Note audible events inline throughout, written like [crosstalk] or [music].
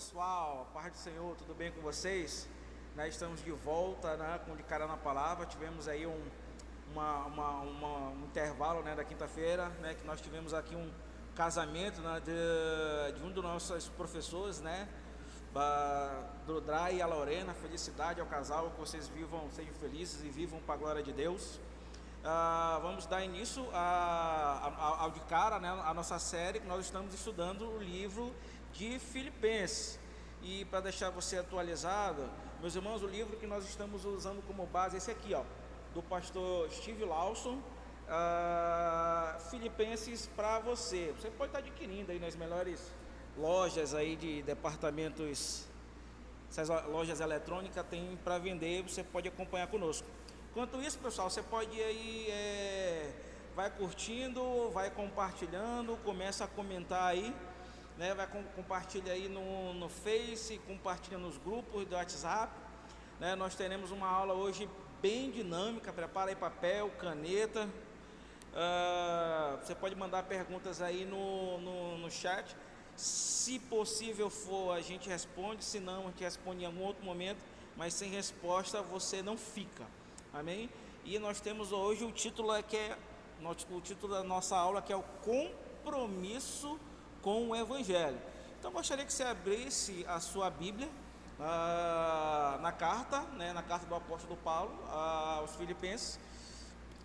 pessoal, paz do Senhor, tudo bem com vocês? Nós estamos de volta né, com De Cara na Palavra. Tivemos aí um, uma, uma, uma, um intervalo né, da quinta-feira, né, que nós tivemos aqui um casamento né, de, de um dos nossos professores, né, do e a Lorena. Felicidade ao casal, que vocês vivam, sejam felizes e vivam para a glória de Deus. Uh, vamos dar início a, a, ao de cara, né, a nossa série que nós estamos estudando o livro de Filipenses. E para deixar você atualizado, meus irmãos, o livro que nós estamos usando como base é esse aqui, ó, do pastor Steve Lawson, uh, Filipenses para você. Você pode estar adquirindo aí nas melhores lojas aí de departamentos, essas lojas eletrônicas tem para vender, você pode acompanhar conosco. Enquanto isso, pessoal, você pode aí, é, vai curtindo, vai compartilhando, começa a comentar aí, né? Vai com, compartilha aí no, no Face, compartilha nos grupos do WhatsApp. Né? Nós teremos uma aula hoje bem dinâmica, prepara aí papel, caneta. Uh, você pode mandar perguntas aí no, no, no chat. Se possível for, a gente responde, se não, a gente responde em algum outro momento, mas sem resposta você não fica. Amém? E nós temos hoje o título é que é o título da nossa aula que é o compromisso com o evangelho. Então gostaria que você abrisse a sua Bíblia uh, na carta, né, na carta do apóstolo Paulo uh, aos Filipenses,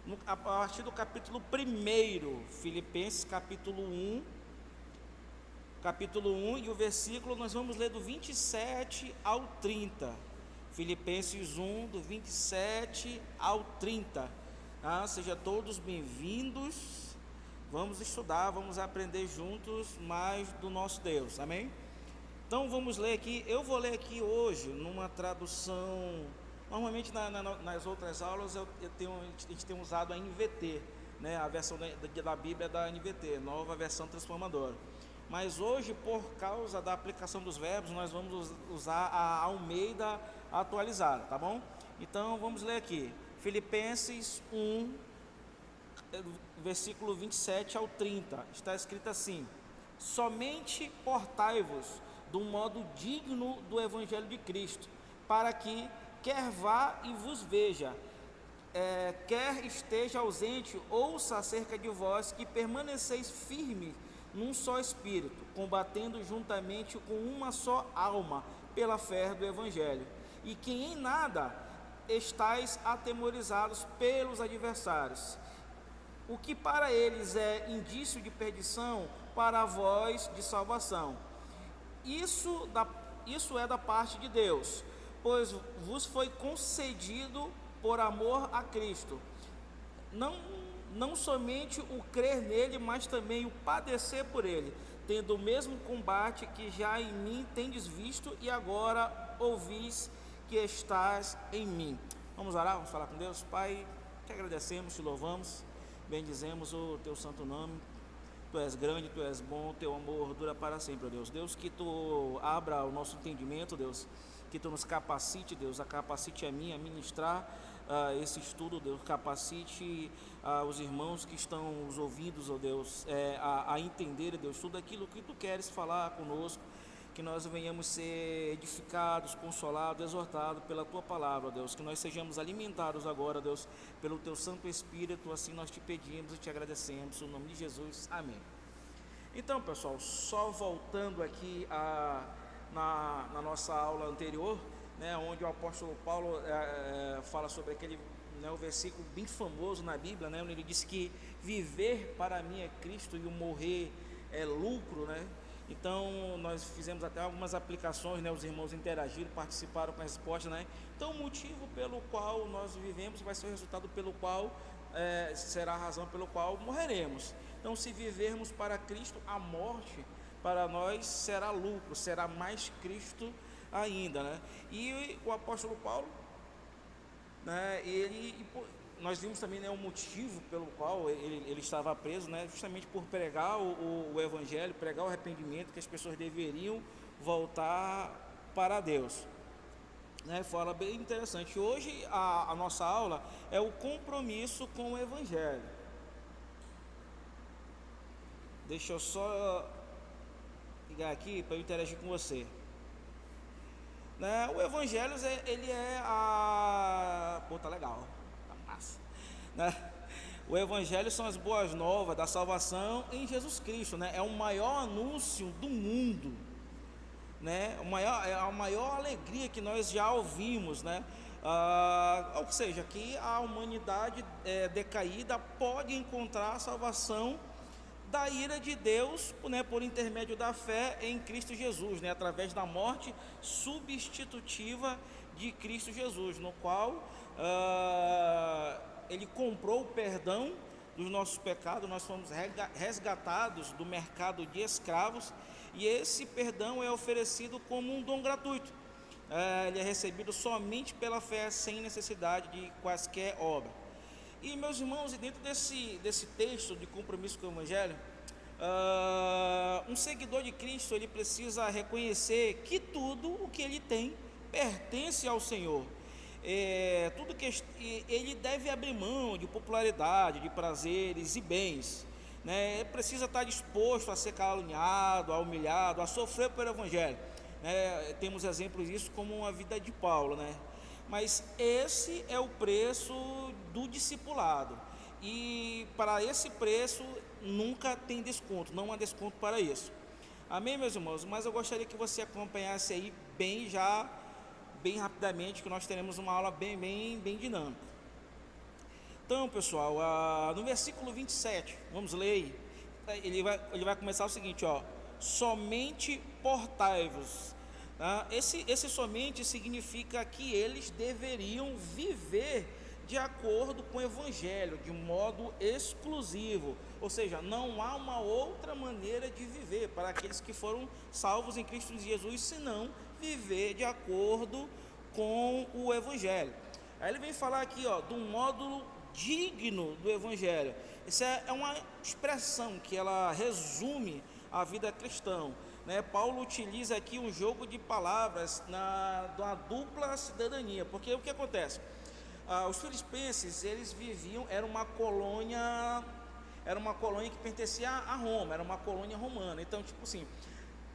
no, a partir do capítulo 1, Filipenses capítulo 1, capítulo 1 e o versículo nós vamos ler do 27 ao 30. Filipenses 1, do 27 ao 30. Ah, sejam todos bem-vindos. Vamos estudar, vamos aprender juntos mais do nosso Deus. Amém? Então vamos ler aqui. Eu vou ler aqui hoje numa tradução. Normalmente na, na, nas outras aulas eu, eu tenho, a gente tem usado a NVT, né? a versão da, da Bíblia da NVT, nova versão transformadora. Mas hoje, por causa da aplicação dos verbos, nós vamos usar a Almeida atualizada, tá bom? Então vamos ler aqui. Filipenses 1, versículo 27 ao 30. Está escrito assim: Somente portai-vos do modo digno do evangelho de Cristo, para que quer vá e vos veja, é, quer esteja ausente, ouça acerca de vós que permaneceis firmes num só espírito, combatendo juntamente com uma só alma pela fé do Evangelho, e que em nada estáis atemorizados pelos adversários. O que para eles é indício de perdição, para vós de salvação. Isso, da, isso é da parte de Deus, pois vos foi concedido por amor a Cristo. Não não somente o crer nele, mas também o padecer por ele, tendo o mesmo combate que já em mim tendes visto e agora ouvis que estás em mim. Vamos orar, vamos falar com Deus. Pai, te agradecemos, te louvamos, bendizemos o teu santo nome. Tu és grande, tu és bom, teu amor dura para sempre, Deus. Deus, que tu abra o nosso entendimento, Deus que tu nos capacite, Deus, a capacite a mim a ministrar uh, esse estudo, Deus, capacite uh, os irmãos que estão os ouvidos, ó Deus, é, a, a entender, Deus, tudo aquilo que tu queres falar conosco, que nós venhamos ser edificados, consolados, exortados pela tua palavra, Deus, que nós sejamos alimentados agora, Deus, pelo teu Santo Espírito, assim nós te pedimos e te agradecemos, no nome de Jesus, amém. Então, pessoal, só voltando aqui a na, na nossa aula anterior, né, onde o apóstolo Paulo é, é, fala sobre aquele né, o versículo bem famoso na Bíblia, né, onde ele diz que viver para mim é Cristo e o morrer é lucro, né? Então nós fizemos até algumas aplicações, né? Os irmãos interagiram, participaram com a resposta, né? Então o motivo pelo qual nós vivemos vai ser o resultado pelo qual é, será a razão pelo qual morreremos. Então se vivermos para Cristo, a morte para nós será lucro, será mais Cristo ainda, né? E o apóstolo Paulo, né, ele, nós vimos também né, o motivo pelo qual ele, ele estava preso, né, justamente por pregar o, o, o evangelho, pregar o arrependimento, que as pessoas deveriam voltar para Deus. Né, fala bem interessante. Hoje a, a nossa aula é o compromisso com o evangelho. Deixa eu só ligar aqui para eu interagir com você. Né? O Evangelho ele é a. Pô, tá legal, Né? O Evangelho são as boas novas da salvação em Jesus Cristo, né? É o maior anúncio do mundo, né? O maior, é a maior alegria que nós já ouvimos, né? Ah, ou seja, que a humanidade é, decaída pode encontrar a salvação da ira de Deus, né, por intermédio da fé em Cristo Jesus, né, através da morte substitutiva de Cristo Jesus, no qual ah, ele comprou o perdão dos nossos pecados, nós fomos resgatados do mercado de escravos e esse perdão é oferecido como um dom gratuito. É, ele é recebido somente pela fé, sem necessidade de quaisquer obra. E meus irmãos, e dentro desse, desse texto de compromisso com o Evangelho, uh, um seguidor de Cristo ele precisa reconhecer que tudo o que ele tem pertence ao Senhor. É, tudo que ele deve abrir mão de popularidade, de prazeres e bens. Né? Ele precisa estar disposto a ser caluniado, a humilhado, a sofrer pelo Evangelho. Né? Temos exemplos disso como a vida de Paulo, né? Mas esse é o preço do discipulado. E para esse preço nunca tem desconto, não há desconto para isso. Amém, meus irmãos? Mas eu gostaria que você acompanhasse aí bem já, bem rapidamente, que nós teremos uma aula bem, bem, bem dinâmica. Então, pessoal, ah, no versículo 27, vamos ler Ele vai, ele vai começar o seguinte, ó. Somente portai-vos ah, esse, esse somente significa que eles deveriam viver de acordo com o Evangelho, de modo exclusivo. Ou seja, não há uma outra maneira de viver para aqueles que foram salvos em Cristo Jesus, senão viver de acordo com o Evangelho. Aí ele vem falar aqui, ó, do módulo digno do Evangelho. Isso é, é uma expressão que ela resume a vida cristã. Né? Paulo utiliza aqui um jogo de palavras na uma dupla cidadania, porque o que acontece? Ah, os filipenses eles viviam era uma colônia era uma colônia que pertencia a Roma, era uma colônia romana. Então, tipo assim,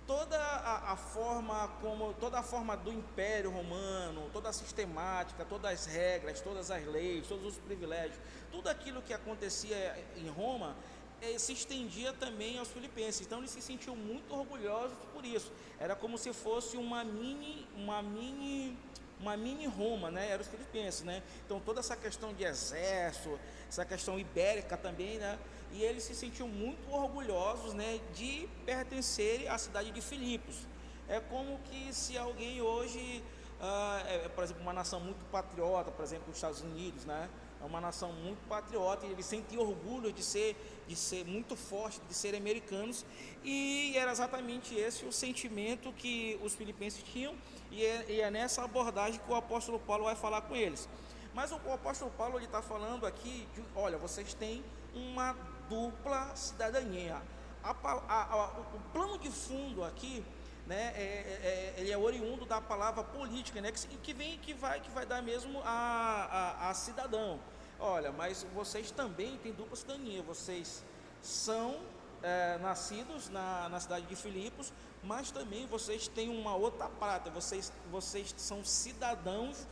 toda a, a, forma como toda a forma do Império Romano, toda a sistemática, todas as regras, todas as leis, todos os privilégios, tudo aquilo que acontecia em Roma é, se estendia também aos filipenses. Então eles se sentiam muito orgulhosos por isso. Era como se fosse uma mini, uma mini, uma mini Roma, né? Era os filipenses, né? Então toda essa questão de exército, essa questão ibérica também, né? E eles se sentiam muito orgulhosos, né? De pertencerem à cidade de Filipos. É como que se alguém hoje, uh, é, por exemplo, uma nação muito patriota, por exemplo, os Estados Unidos, né? é uma nação muito patriota e eles sentiam orgulho de ser, de ser muito forte, de serem americanos e era exatamente esse o sentimento que os filipenses tinham e é, e é nessa abordagem que o apóstolo Paulo vai falar com eles. Mas o, o apóstolo Paulo está falando aqui de, olha, vocês têm uma dupla cidadania. A, a, a, o plano de fundo aqui né, é, é, é, ele é oriundo da palavra política, né, que, que vem que vai que vai dar mesmo a, cidadão. Olha, mas vocês também têm dupla cidadania, vocês são é, nascidos na, na cidade de Filipos, mas também vocês têm uma outra prata, vocês, vocês são cidadãos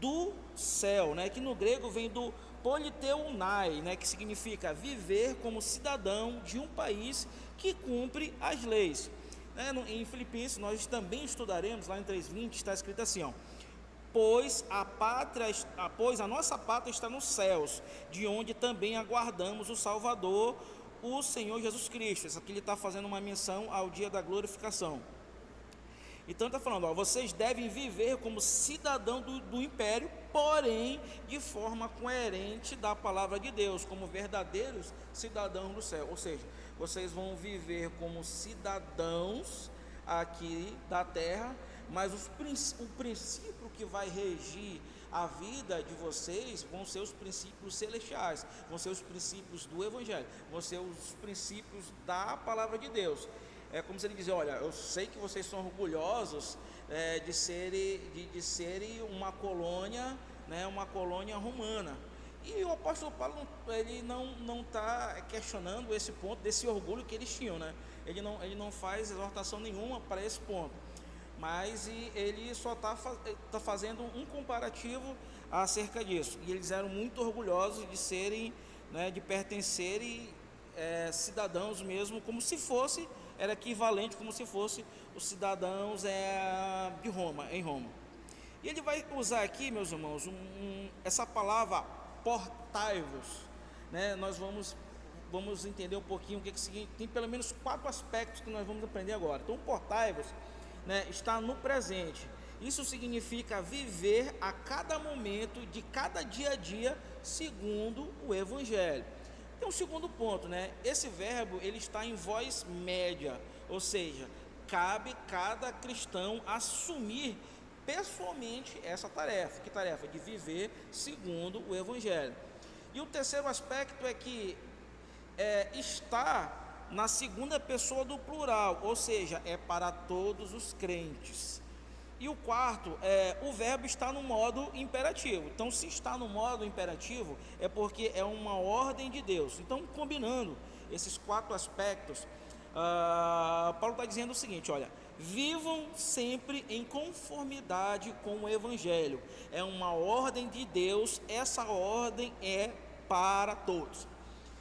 do céu, né? que no grego vem do politeunai, né? que significa viver como cidadão de um país que cumpre as leis. Né? Em Filipenses nós também estudaremos, lá em 3.20 está escrito assim, ó, pois a pátria, pois a nossa pátria está nos céus, de onde também aguardamos o Salvador, o Senhor Jesus Cristo. Isso aqui ele está fazendo uma menção ao dia da glorificação. Então está falando, ó, vocês devem viver como cidadão do, do império, porém de forma coerente da palavra de Deus, como verdadeiros cidadãos do céu. Ou seja, vocês vão viver como cidadãos aqui da terra, mas os, o princípio que vai regir a vida de vocês vão ser os princípios celestiais, vão ser os princípios do Evangelho, vão ser os princípios da palavra de Deus. É como se ele dizia: Olha, eu sei que vocês são orgulhosos é, de, serem, de, de serem uma colônia, né, uma colônia romana. E o apóstolo Paulo ele não está questionando esse ponto desse orgulho que eles tinham, né? Ele não, ele não faz exortação nenhuma para esse ponto. mas ele só está tá fazendo um comparativo acerca disso. E eles eram muito orgulhosos de serem, né, de pertencerem é, cidadãos mesmo, como se fosse, era equivalente como se fosse os cidadãos é, de Roma, em Roma. E ele vai usar aqui, meus irmãos, um, um, essa palavra portai-vos. Né? Nós vamos, vamos entender um pouquinho o que, que significa. Tem pelo menos quatro aspectos que nós vamos aprender agora. Então, portai-vos né, está no presente. Isso significa viver a cada momento de cada dia a dia segundo o Evangelho. Tem um segundo ponto, né? Esse verbo ele está em voz média, ou seja, cabe cada cristão assumir pessoalmente essa tarefa. Que tarefa? De viver segundo o Evangelho. E o terceiro aspecto é que é, está na segunda pessoa do plural, ou seja, é para todos os crentes. E o quarto, é, o verbo está no modo imperativo. Então, se está no modo imperativo, é porque é uma ordem de Deus. Então, combinando esses quatro aspectos, uh, Paulo está dizendo o seguinte: olha, vivam sempre em conformidade com o Evangelho. É uma ordem de Deus, essa ordem é para todos.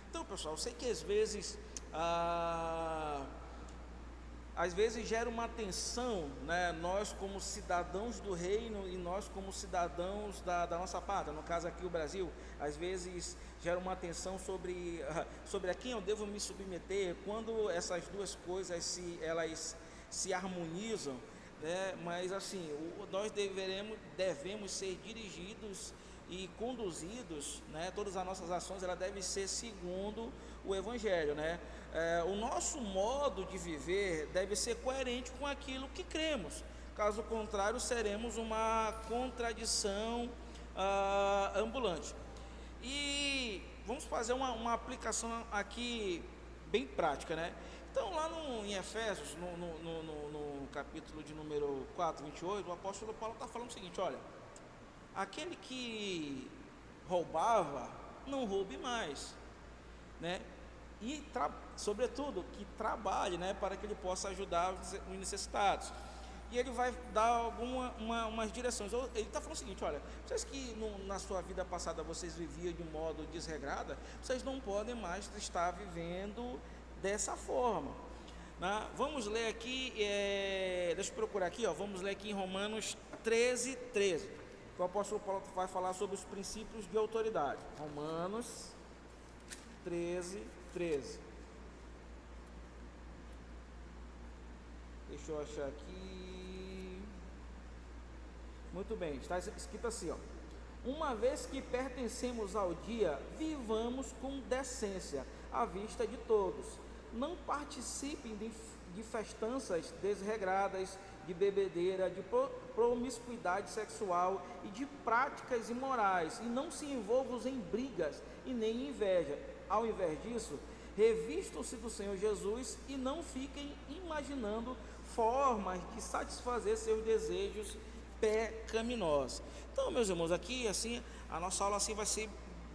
Então, pessoal, eu sei que às vezes. Ah, às vezes gera uma tensão, né? nós como cidadãos do reino e nós como cidadãos da, da, nossa pátria, no caso aqui o Brasil, às vezes gera uma tensão sobre, [laughs] sobre a quem eu devo me submeter, quando essas duas coisas se, elas se harmonizam, né? mas assim, nós deveremos, devemos ser dirigidos e conduzidos, né? todas as nossas ações ela devem ser segundo o Evangelho, né? É, o nosso modo de viver deve ser coerente com aquilo que cremos. Caso contrário, seremos uma contradição ah, ambulante. E vamos fazer uma, uma aplicação aqui bem prática, né? Então, lá no, em Efésios, no, no, no, capítulo de número 4, 28, o apóstolo Paulo está falando o seguinte: olha, aquele que roubava, não roube mais, né? E, sobretudo, que trabalhe, né, para que ele possa ajudar os necessitados. E ele vai dar alguma, uma, direções. Ele está falando o seguinte: olha, vocês que no, na sua vida passada vocês viviam de um modo desregrado, vocês não podem mais estar vivendo dessa forma. Né? Vamos ler aqui, é, deixa eu procurar aqui, ó, vamos ler aqui em Romanos 13, 13. O apóstolo Paulo vai falar sobre os princípios de autoridade. Romanos 13, 13. Deixa eu achar aqui. Muito bem, está escrito assim, ó. Uma vez que pertencemos ao dia, vivamos com decência à vista de todos não participem de, de festanças desregradas, de bebedeira, de promiscuidade sexual e de práticas imorais, e não se envolvam em brigas e nem em inveja. Ao invés disso, revistam-se do Senhor Jesus e não fiquem imaginando formas de satisfazer seus desejos pecaminosos. Então, meus irmãos, aqui assim, a nossa aula assim vai ser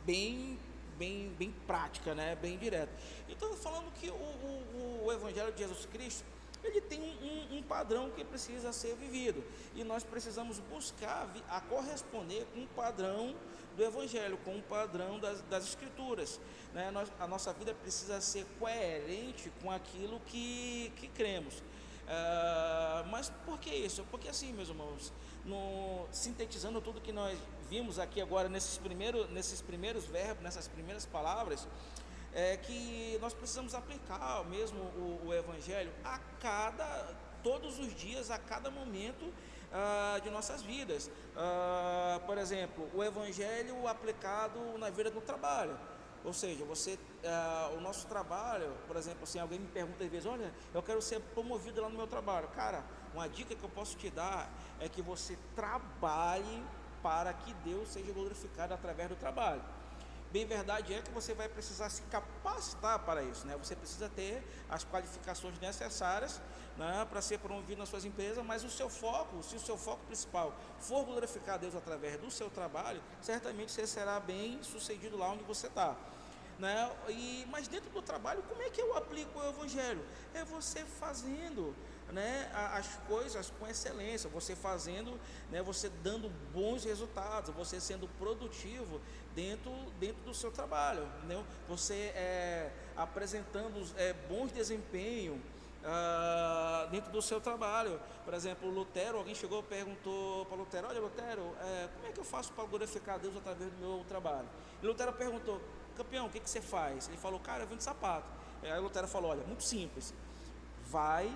bem bem, bem prática, né? bem direta. Então, falando que o, o, o Evangelho de Jesus Cristo, ele tem um, um, padrão que precisa ser vivido. E nós precisamos buscar a corresponder com o padrão do Evangelho, com o padrão das, das Escrituras. Né? Nós, a nossa vida precisa ser coerente com aquilo que, que cremos. Uh, mas por que isso? Porque assim, meus irmãos, no, sintetizando tudo que nós vimos aqui agora nesses primeiros, nesses primeiros verbos, nessas primeiras palavras, é que nós precisamos aplicar mesmo o, o Evangelho a cada, todos os dias, a cada momento ah, de nossas vidas. Ah, por exemplo, o Evangelho aplicado na vida do trabalho. Ou seja, você, uh, o nosso trabalho, por exemplo, assim, alguém me pergunta às vezes, olha, eu quero ser promovido lá no meu trabalho. Cara, uma dica que eu posso te dar é que você trabalhe para que Deus seja glorificado através do trabalho. Bem verdade é que você vai precisar se capacitar para isso, né? Você precisa ter as qualificações necessárias né, para ser promovido nas suas empresas, mas o seu foco, se o seu foco principal for glorificar Deus através do seu trabalho, certamente você será bem sucedido lá onde você está. Né? E, mas dentro do trabalho, como é que eu aplico o Evangelho? É você fazendo né, as coisas com excelência, você fazendo, né, você dando bons resultados, você sendo produtivo dentro, dentro do seu trabalho, entendeu? você é, apresentando é, bons desempenhos uh, dentro do seu trabalho. Por exemplo, Lutero, alguém chegou e perguntou para Lutero, olha Lutero, é, como é que eu faço para glorificar Deus através do meu trabalho? E Lutero perguntou, campeão, o que, que você faz? Ele falou, cara, eu vendo sapato. Aí Lutero falou, olha, muito simples, vai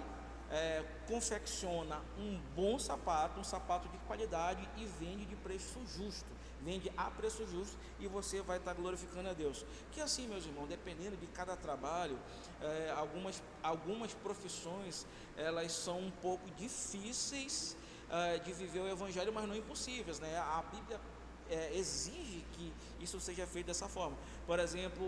é, confecciona um bom sapato, um sapato de qualidade e vende de preço justo, vende a preço justo e você vai estar glorificando a Deus. Que assim, meus irmãos, dependendo de cada trabalho, é, algumas, algumas profissões elas são um pouco difíceis é, de viver o Evangelho, mas não impossíveis, né? A Bíblia é, exige que isso seja feito dessa forma. Por exemplo,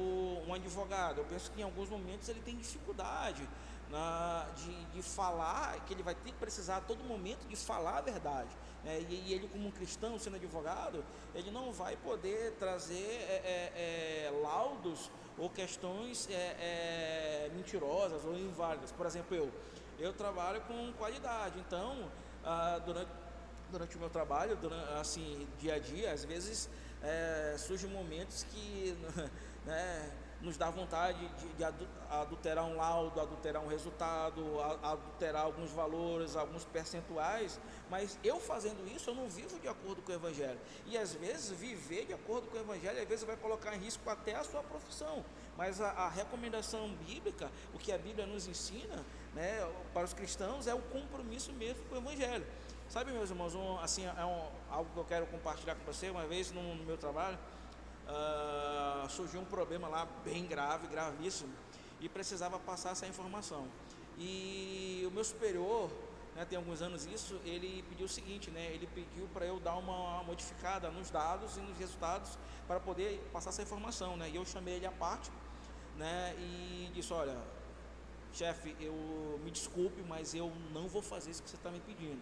um advogado, eu penso que em alguns momentos ele tem dificuldade na, de, de, falar, que ele vai ter que precisar a todo momento de falar a verdade. Né? E, e, ele, como um cristão, sendo advogado, ele não vai poder trazer é, é, é laudos ou questões é, é, mentirosas ou inválidas. Por exemplo, eu, eu trabalho com qualidade, então, ah, durante, durante o meu trabalho, durante, assim, dia a dia, às vezes é, surgem momentos que. [laughs] Né, nos dá vontade de, de adulterar um laudo, adulterar um resultado, adulterar alguns valores, alguns percentuais, mas eu fazendo isso, eu não vivo de acordo com o Evangelho. E às vezes, viver de acordo com o Evangelho, às vezes vai colocar em risco até a sua profissão. Mas a, a recomendação bíblica, o que a Bíblia nos ensina, né, para os cristãos, é o compromisso mesmo com o Evangelho. Sabe, meus irmãos, um, assim, é um, algo que eu quero compartilhar com você, uma vez no, no meu trabalho, uh, surgiu um problema lá bem grave, gravíssimo, e precisava passar essa informação. E o meu superior, né, tem alguns anos isso, ele pediu o seguinte, né, ele pediu para eu dar uma modificada nos dados e nos resultados para poder passar essa informação, né, e eu chamei ele à parte, né, e disse, olha, chefe, eu me desculpe, mas eu não vou fazer isso que você está me pedindo.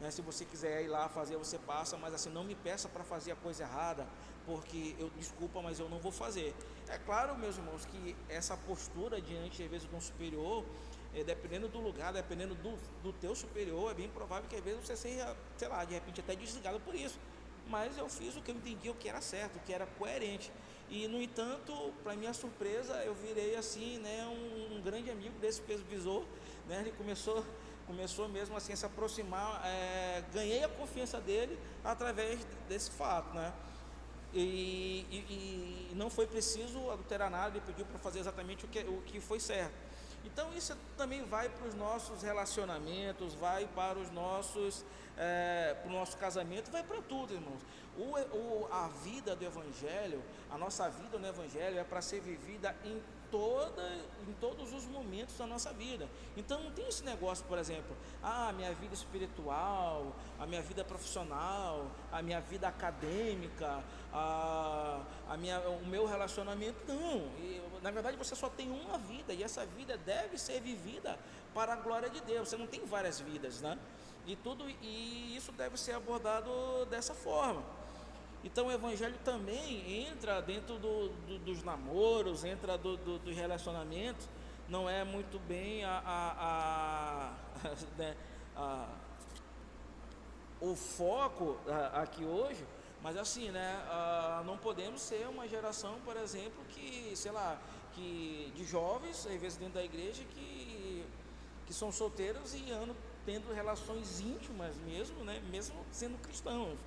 Né, se você quiser ir lá fazer, você passa, mas assim, não me peça para fazer a coisa errada, porque eu desculpa, mas eu não vou fazer. É claro, meus irmãos, que essa postura diante, às vezes, de um superior, é, dependendo do lugar, dependendo do, do teu superior, é bem provável que às vezes você seja, sei lá, de repente até desligado por isso. Mas eu fiz o que eu entendi, o que era certo, o que era coerente. E, no entanto, para minha surpresa, eu virei assim, né, um, um grande amigo desse supervisor, né, ele começou começou mesmo assim a se aproximar, é, ganhei a confiança dele através desse fato, né? E, e, e, não foi preciso adulterar nada, ele pediu para fazer exatamente o que, o que foi certo. Então isso também vai para os nossos relacionamentos, vai para os nossos, é, para o nosso casamento, vai para tudo, irmãos. O, o, a vida do Evangelho, a nossa vida no Evangelho é para ser vivida em toda, em todos os momentos da nossa vida. Então não tem esse negócio, por exemplo, ah, a minha vida espiritual, a minha vida profissional, a minha vida acadêmica, a, a minha, o meu relacionamento. Não. E, na verdade você só tem uma vida e essa vida deve ser vivida para a glória de Deus. Você não tem várias vidas, né? E tudo e isso deve ser abordado dessa forma. Então o evangelho também entra dentro do, do, dos namoros, entra do, do, do, relacionamento, não é muito bem a, a, a, [laughs] né, a o foco aqui hoje, mas assim, né, não podemos ser uma geração, por exemplo, que, sei lá, que de jovens, às vezes dentro da igreja, que, que são solteiros e andam tendo relações íntimas mesmo, né, mesmo sendo cristãos.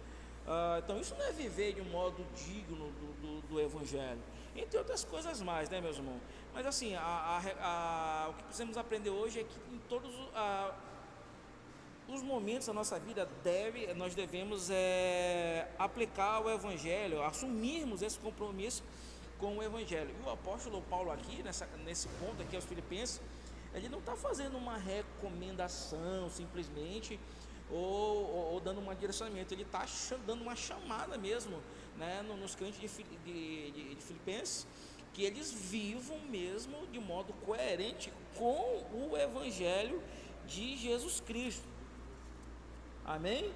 Ah, então isso não é viver de um modo digno do, do, do, Evangelho, entre outras coisas mais, né, meus irmãos? Mas assim, a, a, a, o que precisamos aprender hoje é que em todos os momentos da nossa vida deve, nós devemos é, aplicar o Evangelho, assumirmos esse compromisso com o Evangelho. E o apóstolo Paulo aqui, nessa, nesse ponto aqui aos Filipenses, ele não está fazendo uma recomendação simplesmente ou, ou, ou dando um direcionamento, ele está dando uma chamada mesmo né, nos crentes de, de, de, de Filipenses, que eles vivam mesmo de modo coerente com o Evangelho de Jesus Cristo. Amém?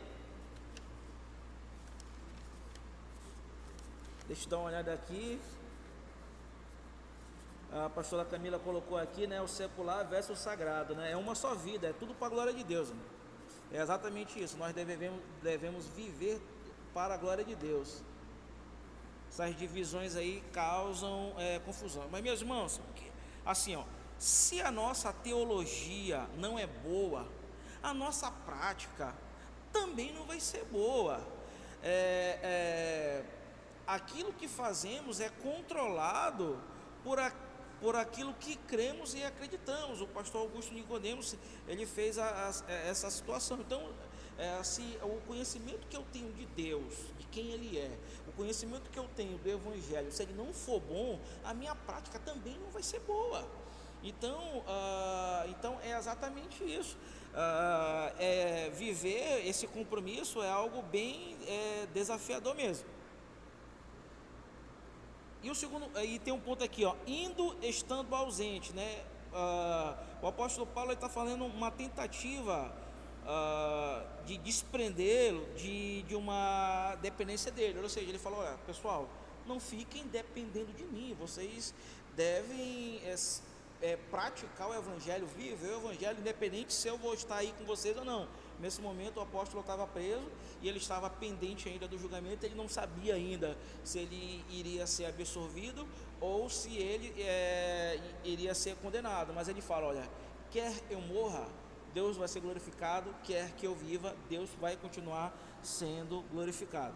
Deixa eu dar uma olhada aqui. a pastora Camila colocou aqui, né, o secular versus o sagrado, né? É uma só vida, é tudo para a glória de Deus. É exatamente isso. Nós devemos, devemos viver para a glória de Deus. Essas divisões aí causam é, confusão. Mas meus irmãos, assim, ó, se a nossa teologia não é boa, a nossa prática também não vai ser boa. É, é, aquilo que fazemos é controlado por, a, por aquilo que cremos e acreditamos. O pastor Augusto Nicodemos ele fez a, a, essa situação. Então, é, assim, o conhecimento que eu tenho de Deus, de quem Ele é, o conhecimento que eu tenho do Evangelho, se ele não for bom, a minha prática também não vai ser boa. Então, uh, então é exatamente isso. Uh, é, viver esse compromisso é algo bem é, desafiador mesmo. E o segundo, e tem um ponto aqui, ó, indo estando ausente, né? Uh, o apóstolo Paulo está falando uma tentativa uh, de desprendê-lo de, de uma dependência dele. Ou seja, ele falou: olha, pessoal, não fiquem dependendo de mim, vocês devem é, é, praticar o evangelho, viver o evangelho, independente se eu vou estar aí com vocês ou não. Nesse momento o apóstolo estava preso e ele estava pendente ainda do julgamento, ele não sabia ainda se ele iria ser absorvido ou se ele é, iria ser condenado. Mas ele fala: olha, quer eu morra, Deus vai ser glorificado, quer que eu viva, Deus vai continuar sendo glorificado.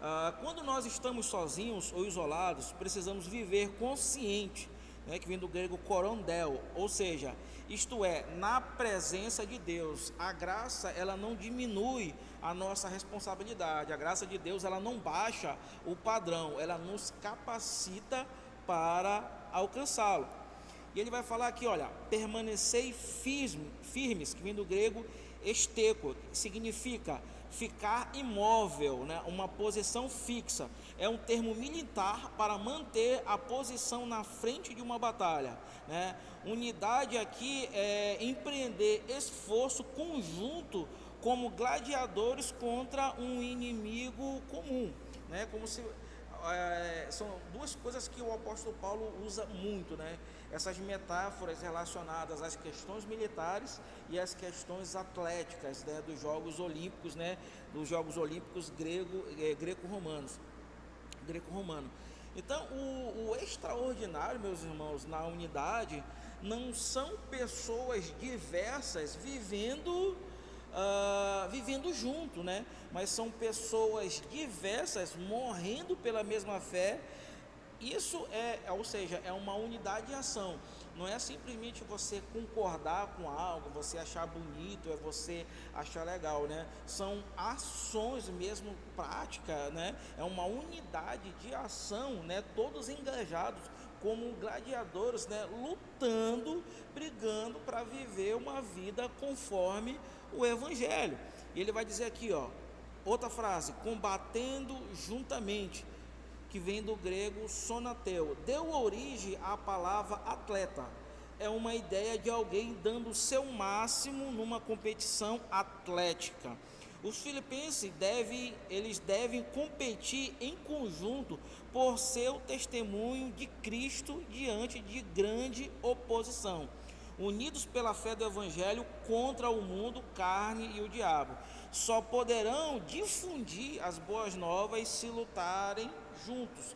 Ah, quando nós estamos sozinhos ou isolados, precisamos viver consciente, né, que vem do grego corondel, ou seja, isto é, na presença de Deus. A graça, ela não diminui a nossa responsabilidade, a graça de Deus, ela não baixa o padrão, ela nos capacita para alcançá-lo. E ele vai falar aqui, olha, permanecei firme, firmes, que vem do grego esteco, significa ficar imóvel, né? uma posição fixa. É um termo militar para manter a posição na frente de uma batalha. Né? Unidade aqui é empreender esforço conjunto como gladiadores contra um inimigo comum. Né? Como se é, são duas coisas que o apóstolo Paulo usa muito, né? Essas metáforas relacionadas às questões militares e às questões atléticas, né? Dos Jogos Olímpicos, né? Dos Jogos Olímpicos grego, é, greco-romanos, greco-romano. Então, o, o extraordinário, meus irmãos, na unidade, não são pessoas diversas vivendo uh, vivendo junto, né? Mas são pessoas diversas morrendo pela mesma fé. Isso é, ou seja, é uma unidade de ação. Não é simplesmente você concordar com algo, você achar bonito, é você achar legal, né? São ações mesmo práticas, né? É uma unidade de ação, né? Todos engajados como gladiadores, né? Lutando, brigando para viver uma vida conforme o evangelho. E ele vai dizer aqui, ó, outra frase, combatendo juntamente, que vem do grego sonateu. Deu origem à palavra atleta. É uma ideia de alguém dando o seu máximo numa competição atlética. Os filipenses devem, eles devem competir em conjunto por seu testemunho de Cristo diante de grande oposição unidos pela fé do Evangelho contra o mundo, carne e o diabo. Só poderão difundir as boas novas se lutarem juntos.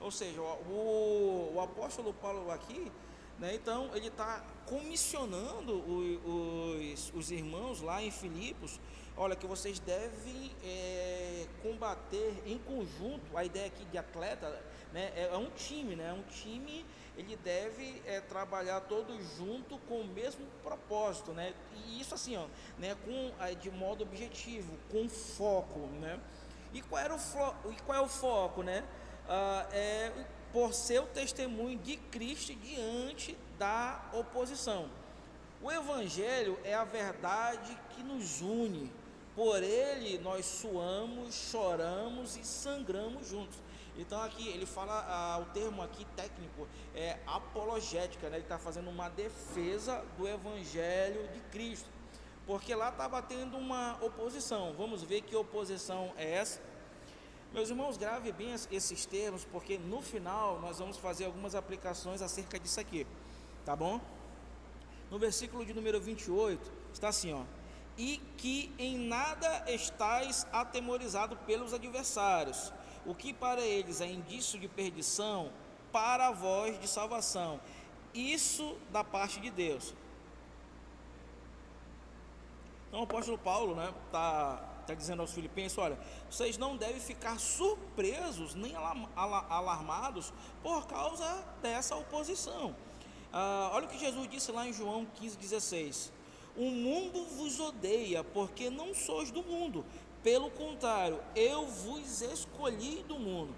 Ou seja, o, o apóstolo Paulo aqui, né, então, ele está comissionando os, os irmãos lá em Filipos, olha, que vocês devem é, combater em conjunto, a ideia aqui de atleta, né, é, é um time, né, é um time ele deve é, trabalhar todos junto com o mesmo propósito, né? E isso assim, ó, né? Com é, de modo objetivo, com foco, né? E qual era o e qual é o foco, né? Ah, é por seu testemunho de Cristo diante da oposição. O Evangelho é a verdade que nos une. Por ele nós suamos, choramos e sangramos juntos. Então aqui ele fala, ah, o termo aqui técnico é apologética, né? ele está fazendo uma defesa do Evangelho de Cristo, porque lá estava tendo uma oposição. Vamos ver que oposição é essa. Meus irmãos, grave bem esses termos, porque no final nós vamos fazer algumas aplicações acerca disso aqui, tá bom? No versículo de número 28, está assim, ó: E que em nada estais atemorizado pelos adversários, o que para eles é indício de perdição, para vós de salvação. Isso da parte de Deus. Então o apóstolo Paulo, né, tá está dizendo aos filipenses: olha, vocês não devem ficar surpresos nem alarmados por causa dessa oposição. Ah, olha o que Jesus disse lá em João 15,16: O mundo vos odeia porque não sois do mundo, pelo contrário, eu vos escolhi do mundo.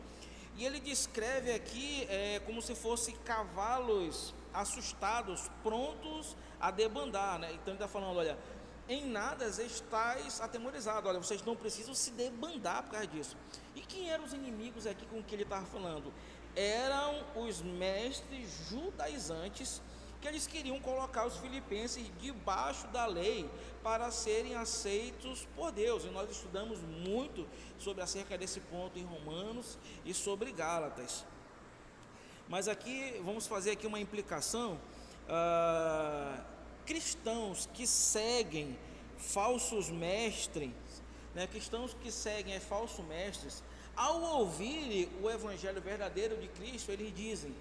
E ele descreve aqui é, como se fossem cavalos assustados, prontos a debandar. Né? Então ele está falando: olha, em nada estáis atemorizados. Olha, vocês não precisam se debandar por causa disso. E quem eram os inimigos aqui com que ele estava falando? Eram os mestres judaizantes que eles queriam colocar os filipenses debaixo da lei para serem aceitos por Deus. E nós estudamos muito sobre acerca desse ponto em Romanos e sobre Gálatas. Mas aqui vamos fazer aqui uma implicação. Uh, cristãos que seguem falsos mestres, né, cristãos que seguem falsos mestres, ao ouvirem o evangelho verdadeiro de Cristo, eles dizem,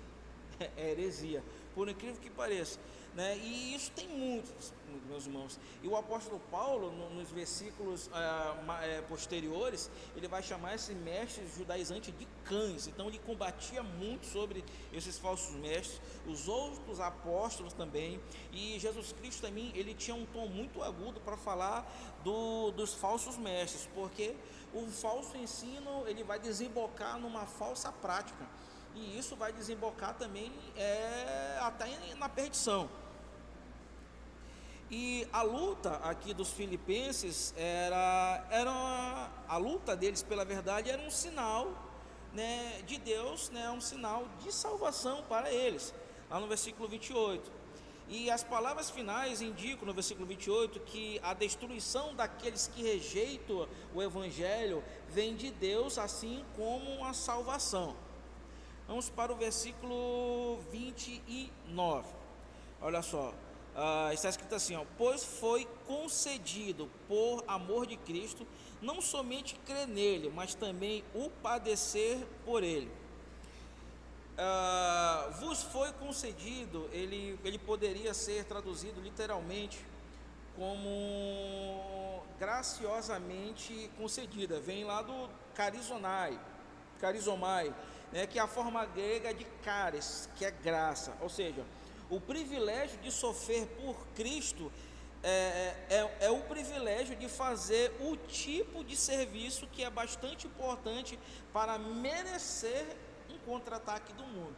[laughs] é heresia, por incrível que pareça. Né? E isso tem muitos, meus irmãos. E o apóstolo Paulo, no, nos versículos ah, é, posteriores, ele vai chamar esse mestre judaizante de cães. Então ele combatia muito sobre esses falsos mestres, os outros apóstolos também. E Jesus Cristo também, ele tinha um tom muito agudo para falar do, dos falsos mestres, porque o falso ensino ele vai desembocar numa falsa prática. E isso vai desembocar também é, até na perdição. E a luta aqui dos filipenses era, era a luta deles pela verdade era um sinal né, de Deus, né, um sinal de salvação para eles, lá no versículo 28. E as palavras finais indicam no versículo 28 que a destruição daqueles que rejeitam o evangelho vem de Deus, assim como a salvação. Vamos para o versículo 29. Olha só. Uh, está escrito assim: ó, Pois foi concedido por amor de Cristo, não somente crer nele, mas também o padecer por ele. Uh, vos foi concedido, ele, ele poderia ser traduzido literalmente como graciosamente concedida, vem lá do carizonai, carizomai, né, que é a forma grega de caris, que é graça, ou seja, o privilégio de sofrer por Cristo é, é, é, o privilégio de fazer o tipo de serviço que é bastante importante para merecer um contra-ataque do mundo.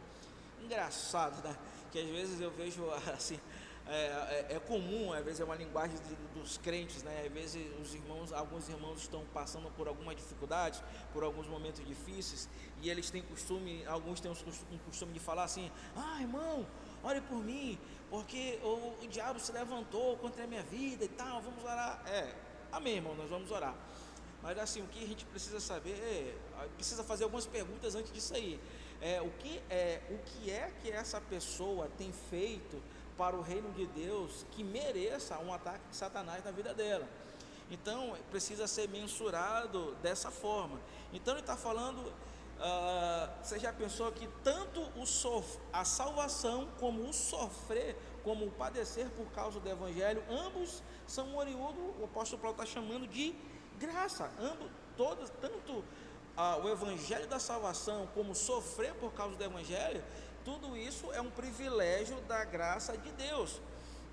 Engraçado, né? Que às vezes eu vejo [laughs] assim, é, é, é, comum, às vezes é uma linguagem dos crentes, né? Às vezes os irmãos, alguns irmãos estão passando por alguma dificuldade, por alguns momentos difíceis, e eles têm costume, alguns têm um costume de falar assim: "Ah, irmão, ore por mim, porque o, o diabo se levantou contra a minha vida e tal, vamos orar". É, amém, irmão, nós vamos orar. Mas assim, o que a gente precisa saber é, precisa fazer algumas perguntas antes disso aí. É, o que é, o que é que essa pessoa tem feito para o reino de Deus que mereça um ataque de Satanás na vida dela. Então, precisa ser mensurado dessa forma. Então, ele está falando. Uh, você já pensou que tanto o sof a salvação como o sofrer, como o padecer por causa do Evangelho, ambos são oriundos, o apóstolo Paulo está chamando de graça. Ambos, todos, tanto uh, o Evangelho da salvação como sofrer por causa do Evangelho, tudo isso é um privilégio da graça de Deus.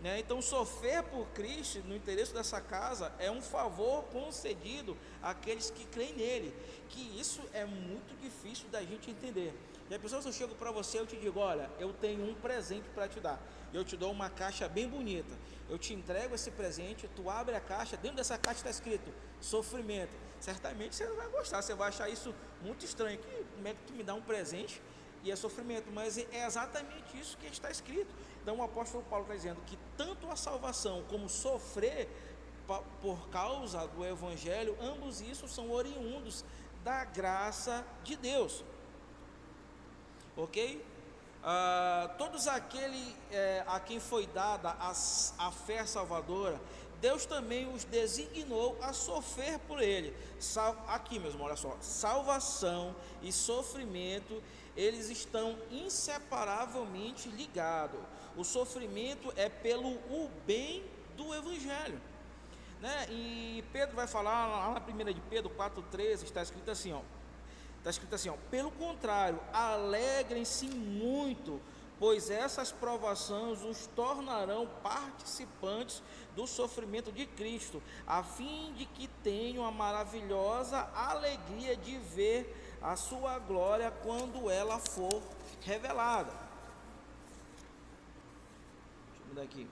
Né? Então, sofrer por Cristo no interesse dessa casa é um favor concedido àqueles que creem nele. Que isso é muito difícil da gente entender. E a pessoa, se eu chego para você, eu te digo: olha, eu tenho um presente para te dar. Eu te dou uma caixa bem bonita. Eu te entrego esse presente, tu abre a caixa, dentro dessa caixa está escrito sofrimento. Certamente você não vai gostar, você vai achar isso muito estranho. Como é que tu me dá um presente e é sofrimento, mas é exatamente isso que está escrito. Então o apóstolo Paulo está dizendo que tanto a salvação como sofrer por causa do evangelho, ambos isso são oriundos da graça de Deus. Ok? Uh, todos aqueles é, a quem foi dada a, a fé salvadora, Deus também os designou a sofrer por ele. Sal, aqui mesmo, olha só: salvação e sofrimento, eles estão inseparavelmente ligados. O sofrimento é pelo o bem do Evangelho. Né? E Pedro vai falar lá na primeira de Pedro 4,13, está escrito assim, ó. Está escrito assim, ó, pelo contrário, alegrem-se muito, pois essas provações os tornarão participantes do sofrimento de Cristo, a fim de que tenham a maravilhosa alegria de ver a sua glória quando ela for revelada. Deixa eu mudar aqui.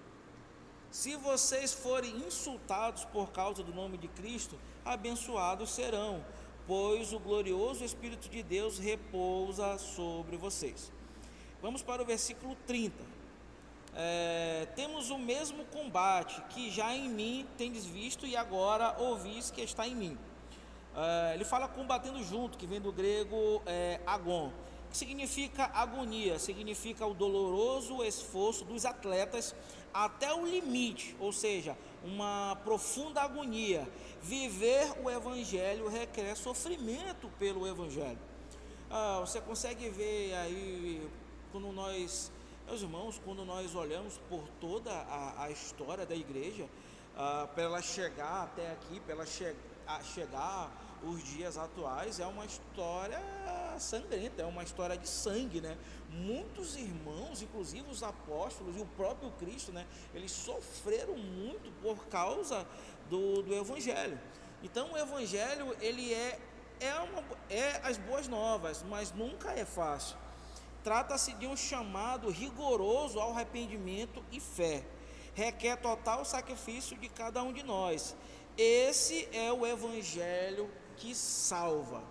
Se vocês forem insultados por causa do nome de Cristo, abençoados serão, pois o glorioso Espírito de Deus repousa sobre vocês. Vamos para o versículo 30. É, temos o mesmo combate que já em mim tendes visto e agora ouvis que está em mim. É, ele fala combatendo junto, que vem do grego é, agon, que significa agonia, significa o doloroso esforço dos atletas até o limite, ou seja, uma profunda agonia. Viver o Evangelho requer sofrimento pelo Evangelho. Ah, você consegue ver aí, quando nós, meus irmãos, quando nós olhamos por toda a, a história da igreja, ah, para ela chegar até aqui, para ela che chegar os dias atuais, é uma história sangrenta, é uma história de sangue, né? Muitos irmãos, inclusive os apóstolos e o próprio Cristo, né? Eles sofreram muito por causa do, do Evangelho. Então o Evangelho ele é é, uma, é as boas novas, mas nunca é fácil. Trata-se de um chamado rigoroso ao arrependimento e fé. Requer total sacrifício de cada um de nós. Esse é o Evangelho que salva.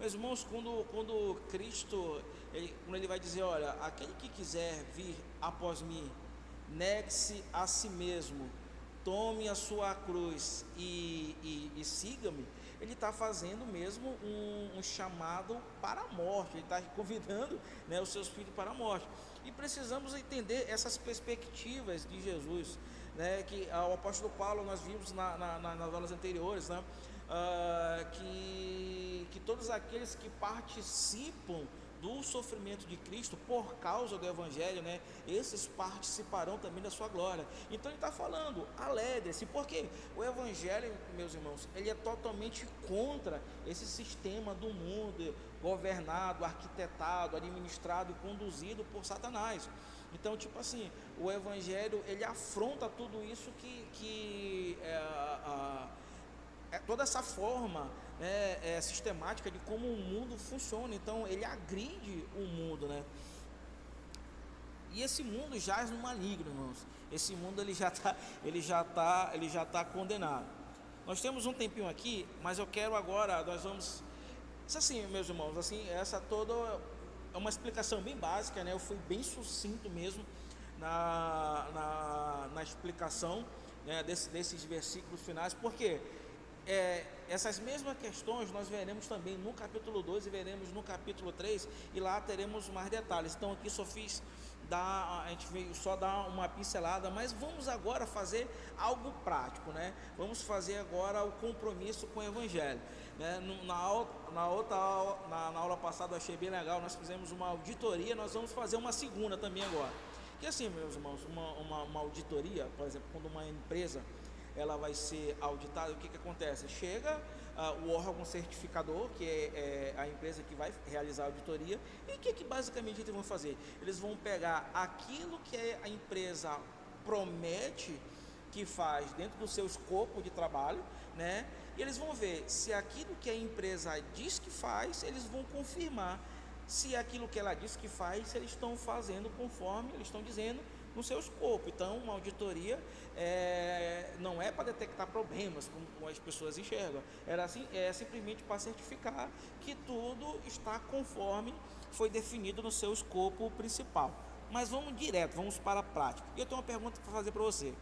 Meus irmãos, quando, quando Cristo, ele, quando ele vai dizer, olha, aquele que quiser vir após mim, negue-se a si mesmo, tome a sua cruz e, e, e siga-me, ele está fazendo mesmo um, um, chamado para a morte, ele está [laughs] convidando né, os seus filhos para a morte. E precisamos entender essas perspectivas de Jesus, né, que o apóstolo Paulo nós vimos na, na, na, nas aulas anteriores, né, uh, que, que todos aqueles que participam do sofrimento de Cristo por causa do Evangelho, né? Esses participarão também da sua glória. Então ele está falando, alegre-se, porque o Evangelho, meus irmãos, ele é totalmente contra esse sistema do mundo governado, arquitetado, administrado e conduzido por Satanás. Então, tipo assim, o Evangelho ele afronta tudo isso que, que é, a, toda essa forma né, é, sistemática de como o mundo funciona. Então ele agride o mundo, né? E esse mundo jaz no maligno, irmãos. Esse mundo ele já está, ele já tá, ele já tá condenado. Nós temos um tempinho aqui, mas eu quero agora, nós vamos, isso assim, meus irmãos, assim, essa toda é uma explicação bem básica, né? Eu fui bem sucinto mesmo na, na, na explicação né, desse, desses versículos finais, porque é, essas mesmas questões nós veremos também no capítulo 2 e veremos no capítulo 3 e lá teremos mais detalhes. Então aqui só fiz dar, a gente veio só dar uma pincelada, mas vamos agora fazer algo prático, né? Vamos fazer agora o compromisso com o Evangelho. Né? Na, na outra na, na aula passada eu achei bem legal, nós fizemos uma auditoria, nós vamos fazer uma segunda também agora. Que assim, meus irmãos, uma, uma, uma auditoria, por exemplo, quando uma empresa ela vai ser auditada, o que, que acontece? Chega uh, o órgão certificador, que é, é, a empresa que vai realizar a auditoria, e o que, que basicamente eles vão fazer? Eles vão pegar aquilo que a empresa promete que faz dentro do seu escopo de trabalho, né? E eles vão ver se aquilo que a empresa diz que faz, eles vão confirmar se aquilo que ela diz que faz, eles estão fazendo conforme eles estão dizendo no seu escopo. Então, uma auditoria é, não é para detectar problemas, como, como, as pessoas enxergam, Era assim, é simplesmente para certificar que tudo está conforme foi definido no seu escopo principal. Mas vamos direto, vamos para a prática. E eu tenho uma pergunta para fazer para você.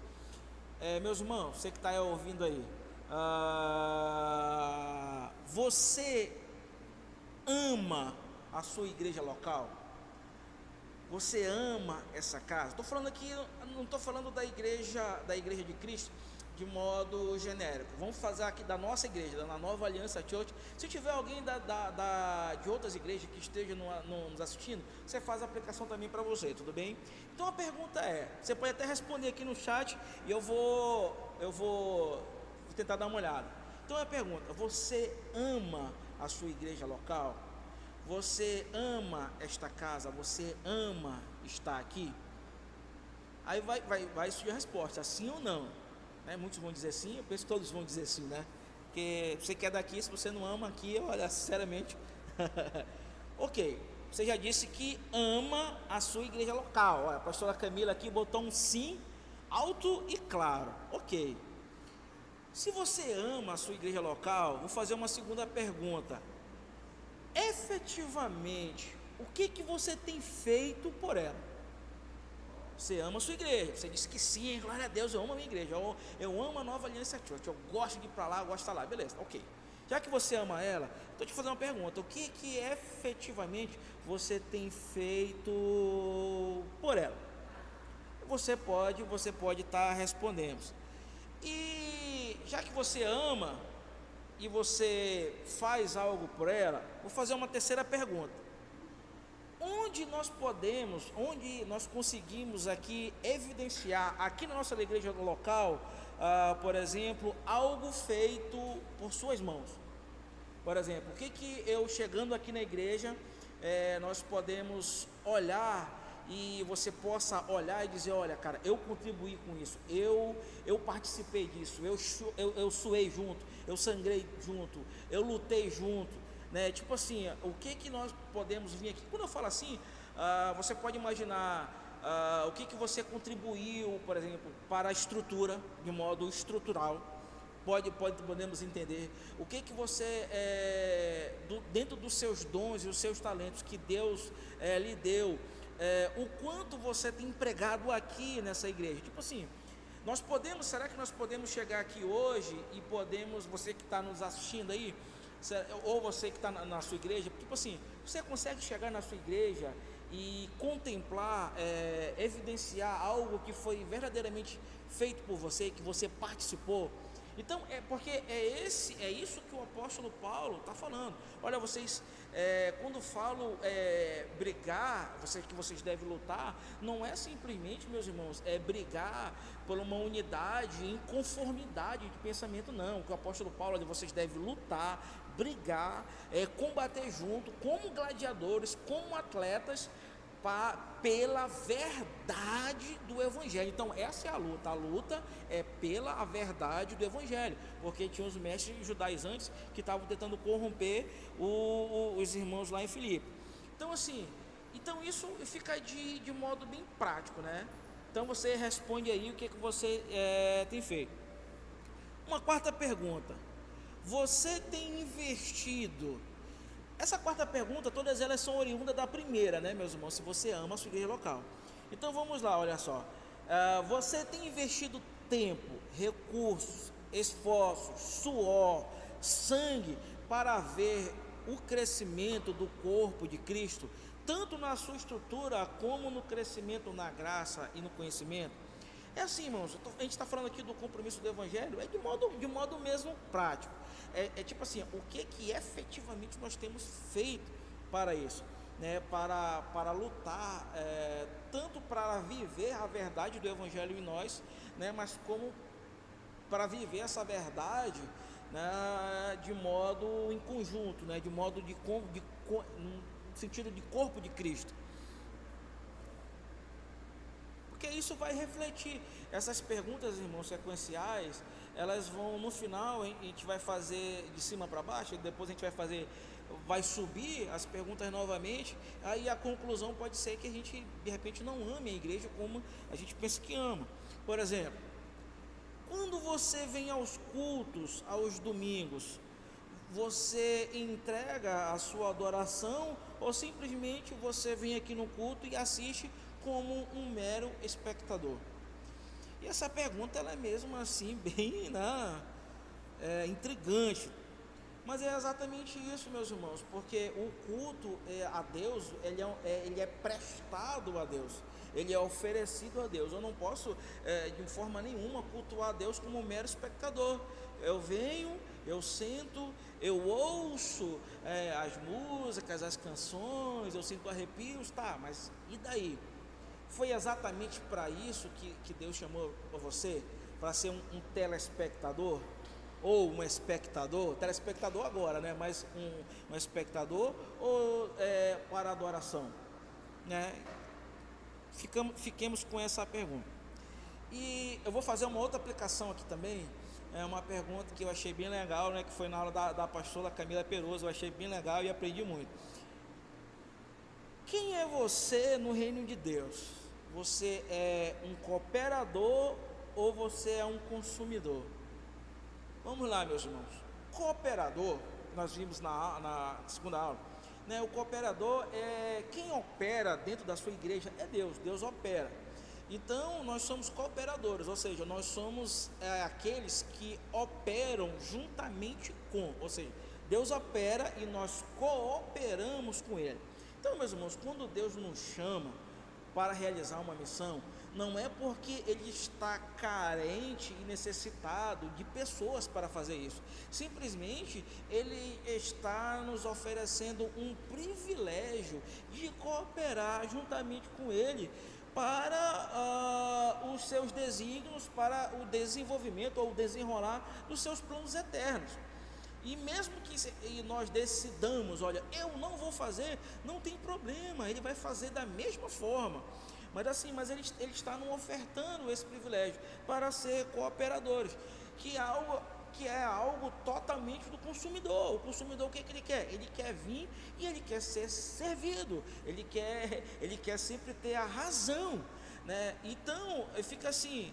É, meus irmãos, você que está ouvindo aí, uh, você ama a sua igreja local? Você ama essa casa? Estou falando aqui, não estou falando da igreja, da igreja de Cristo de modo genérico. Vamos fazer aqui da nossa igreja, da Nova Aliança Church. Se tiver alguém da, da, da de outras igrejas que esteja no, no, nos assistindo, você faz a aplicação também para você, tudo bem? Então a pergunta é, você pode até responder aqui no chat e eu vou, eu vou, vou tentar dar uma olhada. Então a pergunta, você ama a sua igreja local? Você ama esta casa? Você ama estar aqui? Aí vai, vai, vai surgir a resposta, sim ou não. Né? Muitos vão dizer sim, eu penso que todos vão dizer sim, né? Porque você quer daqui, se você não ama aqui, olha, sinceramente. [laughs] ok, você já disse que ama a sua igreja local. Olha, a pastora Camila aqui botou um sim alto e claro. Ok. Se você ama a sua igreja local, vou fazer uma segunda pergunta efetivamente o que, que você tem feito por ela. Você ama a sua igreja, você disse que sim, glória a Deus, eu amo a minha igreja, eu, eu amo a nova aliança church, eu gosto de ir para lá, eu gosto de estar lá, beleza, ok. Já que você ama ela, estou te fazendo uma pergunta: o que, que efetivamente você tem feito por ela? Você pode, você pode estar tá respondendo. E já que você ama, e você faz algo por ela, vou fazer uma terceira pergunta. Onde nós podemos, onde nós conseguimos aqui evidenciar, aqui na nossa igreja local, ah, por exemplo, algo feito por suas mãos? Por exemplo, o que, que eu chegando aqui na igreja, eh, nós podemos olhar e você possa olhar e dizer, olha, cara, eu contribuí com isso, eu eu participei disso, eu, eu, eu suei junto, eu sangrei junto, eu lutei junto, né? Tipo assim, o que que nós podemos vir aqui? Quando eu falo assim, ah, você pode imaginar ah, o que que você contribuiu, por exemplo, para a estrutura, de modo estrutural, pode, pode podemos entender o que que você é, do, dentro dos seus dons e os seus talentos que Deus é, lhe deu é, o quanto você tem empregado aqui nessa igreja. Tipo assim, nós podemos, será que nós podemos chegar aqui hoje e podemos, você que está nos assistindo aí, ou você que está na, sua igreja, tipo assim, você consegue chegar na sua igreja e contemplar, é, evidenciar algo que foi verdadeiramente feito por você, que você participou? Então, é porque é esse, é isso que o apóstolo Paulo está falando. Olha, vocês, é, quando falo é, brigar, vocês que vocês devem lutar, não é simplesmente, meus irmãos, é brigar por uma unidade em conformidade de pensamento, não. O que o apóstolo Paulo de vocês devem lutar, brigar, é, combater junto, como gladiadores, como atletas, pela verdade do Evangelho. Então, essa é a luta. A luta é pela a verdade do Evangelho. Porque tinha os mestres judaizantes que estavam tentando corromper o, o, os irmãos lá em Filipe. Então, assim, então isso fica de, de modo bem prático, né? Então, você responde aí o que, que você é, tem feito. Uma quarta pergunta. Você tem investido essa quarta pergunta, todas elas são oriundas da primeira, né, meus irmãos? Se você ama a sua igreja local. Então vamos lá, olha só. Uh, você tem investido tempo, recursos, esforços, suor, sangue para ver o crescimento do corpo de Cristo, tanto na sua estrutura como no crescimento na graça e no conhecimento. É assim, irmãos, a gente está falando aqui do compromisso do Evangelho, é de modo, de modo mesmo prático é, é tipo assim, o que que efetivamente nós temos feito para isso? Né, para, para lutar, é, tanto para viver a verdade do Evangelho em nós, né, mas como para viver essa verdade né, de modo em conjunto, né, de modo de, de, no sentido de corpo de Cristo. Porque isso vai refletir. Essas perguntas, irmãos, sequenciais, elas vão no final, a gente vai fazer de cima para baixo, depois a gente vai fazer, vai subir as perguntas novamente, aí a conclusão pode ser que a gente de repente não ame a igreja como a gente pensa que ama. Por exemplo, quando você vem aos cultos, aos domingos, você entrega a sua adoração ou simplesmente você vem aqui no culto e assiste como um mero espectador? E essa pergunta ela é mesmo assim [laughs] bem né, é, intrigante. Mas é exatamente isso, meus irmãos, porque o culto é, a Deus, ele é, é, ele é prestado a Deus, ele é oferecido a Deus. Eu não posso, é, de forma nenhuma, cultuar a Deus como um mero espectador. Eu venho, eu sento, eu ouço é, as músicas, as canções, eu sinto arrepios, tá, mas e daí? Foi exatamente para isso que, que Deus chamou você? Para ser um, um telespectador? ou um espectador, telespectador agora, né? Mas um, um espectador ou é, para adoração, né? Ficamos, fiquemos com essa pergunta. E eu vou fazer uma outra aplicação aqui também. É uma pergunta que eu achei bem legal, né? Que foi na aula da, da pastora Camila Peroso. Eu achei bem legal e aprendi muito. Quem é você no reino de Deus? Você é um cooperador ou você é um consumidor? Vamos lá, meus irmãos. Cooperador, nós vimos na, na segunda aula, né? o cooperador é quem opera dentro da sua igreja, é Deus, Deus opera. Então, nós somos cooperadores, ou seja, nós somos é, aqueles que operam juntamente com, ou seja, Deus opera e nós cooperamos com Ele. Então, meus irmãos, quando Deus nos chama para realizar uma missão, não é porque ele está carente e necessitado de pessoas para fazer isso. Simplesmente ele está nos oferecendo um privilégio de cooperar juntamente com ele para uh, os seus desígnios, para o desenvolvimento ou desenrolar dos seus planos eternos. E mesmo que nós decidamos, olha, eu não vou fazer, não tem problema, ele vai fazer da mesma forma. Mas assim, mas ele, ele está nos ofertando esse privilégio para ser cooperadores, que é algo que é algo totalmente do consumidor. O consumidor o que, é que ele quer? Ele quer vir e ele quer ser servido. Ele quer, ele quer sempre ter a razão, né? Então, fica assim,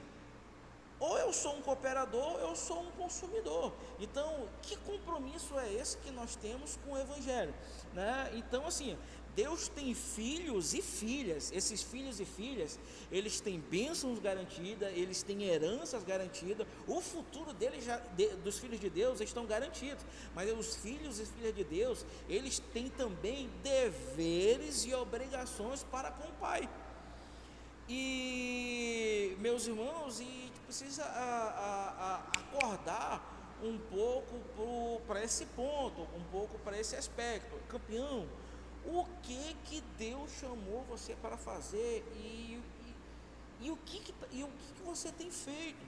ou eu sou um cooperador, ou eu sou um consumidor. Então, que compromisso é esse que nós temos com o evangelho, né? Então, assim, Deus tem filhos e filhas. Esses filhos e filhas, eles têm bênçãos garantidas, eles têm heranças garantidas. O futuro deles já, de, dos filhos de Deus estão garantidos. Mas os filhos e filhas de Deus, eles têm também deveres e obrigações para com o Pai. E meus irmãos, e precisa a, a, acordar um pouco para esse ponto, um pouco para esse aspecto. Campeão, o que que Deus chamou você para fazer e, e, e o, que, que e o que, que você tem feito.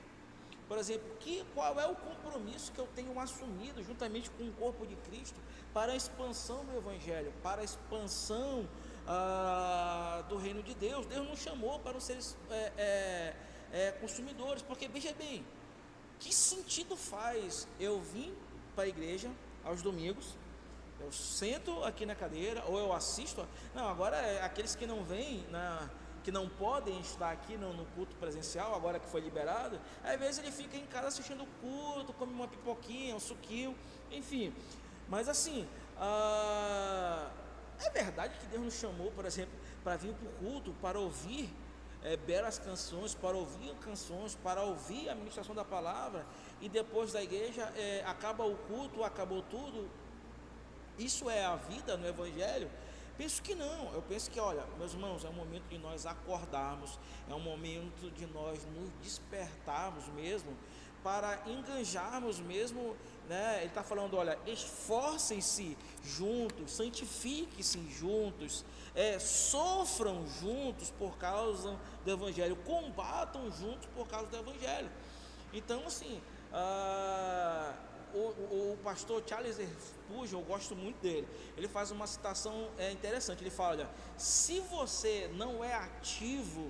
Por exemplo, que, qual é o compromisso que eu tenho assumido juntamente com o corpo de Cristo para a expansão do Evangelho, para a expansão ah, do reino de Deus? Deus nos chamou para os seres é, é, é, consumidores, porque veja bem, que sentido faz eu vir para a igreja aos domingos, eu sento aqui na cadeira ou eu assisto. Não, agora é aqueles que não vêm, na, que não podem estar aqui no, no, culto presencial, agora que foi liberado, às vezes ele fica em casa assistindo o culto, come uma pipoquinha, um suquinho, enfim. Mas assim, ah, é verdade que Deus nos chamou, por exemplo, para vir para o culto, para ouvir é, belas canções, para ouvir canções, para ouvir a ministração da palavra, e depois da igreja é, acaba o culto, acabou tudo, isso é a vida no Evangelho? Penso que não. Eu penso que, olha, meus irmãos, é um momento de nós acordarmos, é um momento de nós nos despertarmos mesmo, para enganjarmos mesmo, né? Ele está falando, olha, esforcem-se juntos, santifiquem-se juntos, é, sofram juntos por causa do Evangelho, combatam juntos por causa do Evangelho. Então, assim, ah, o, o, pastor Charles Spurgeon, eu gosto muito dele. Ele faz uma citação é, interessante. Ele fala: olha, se você não é ativo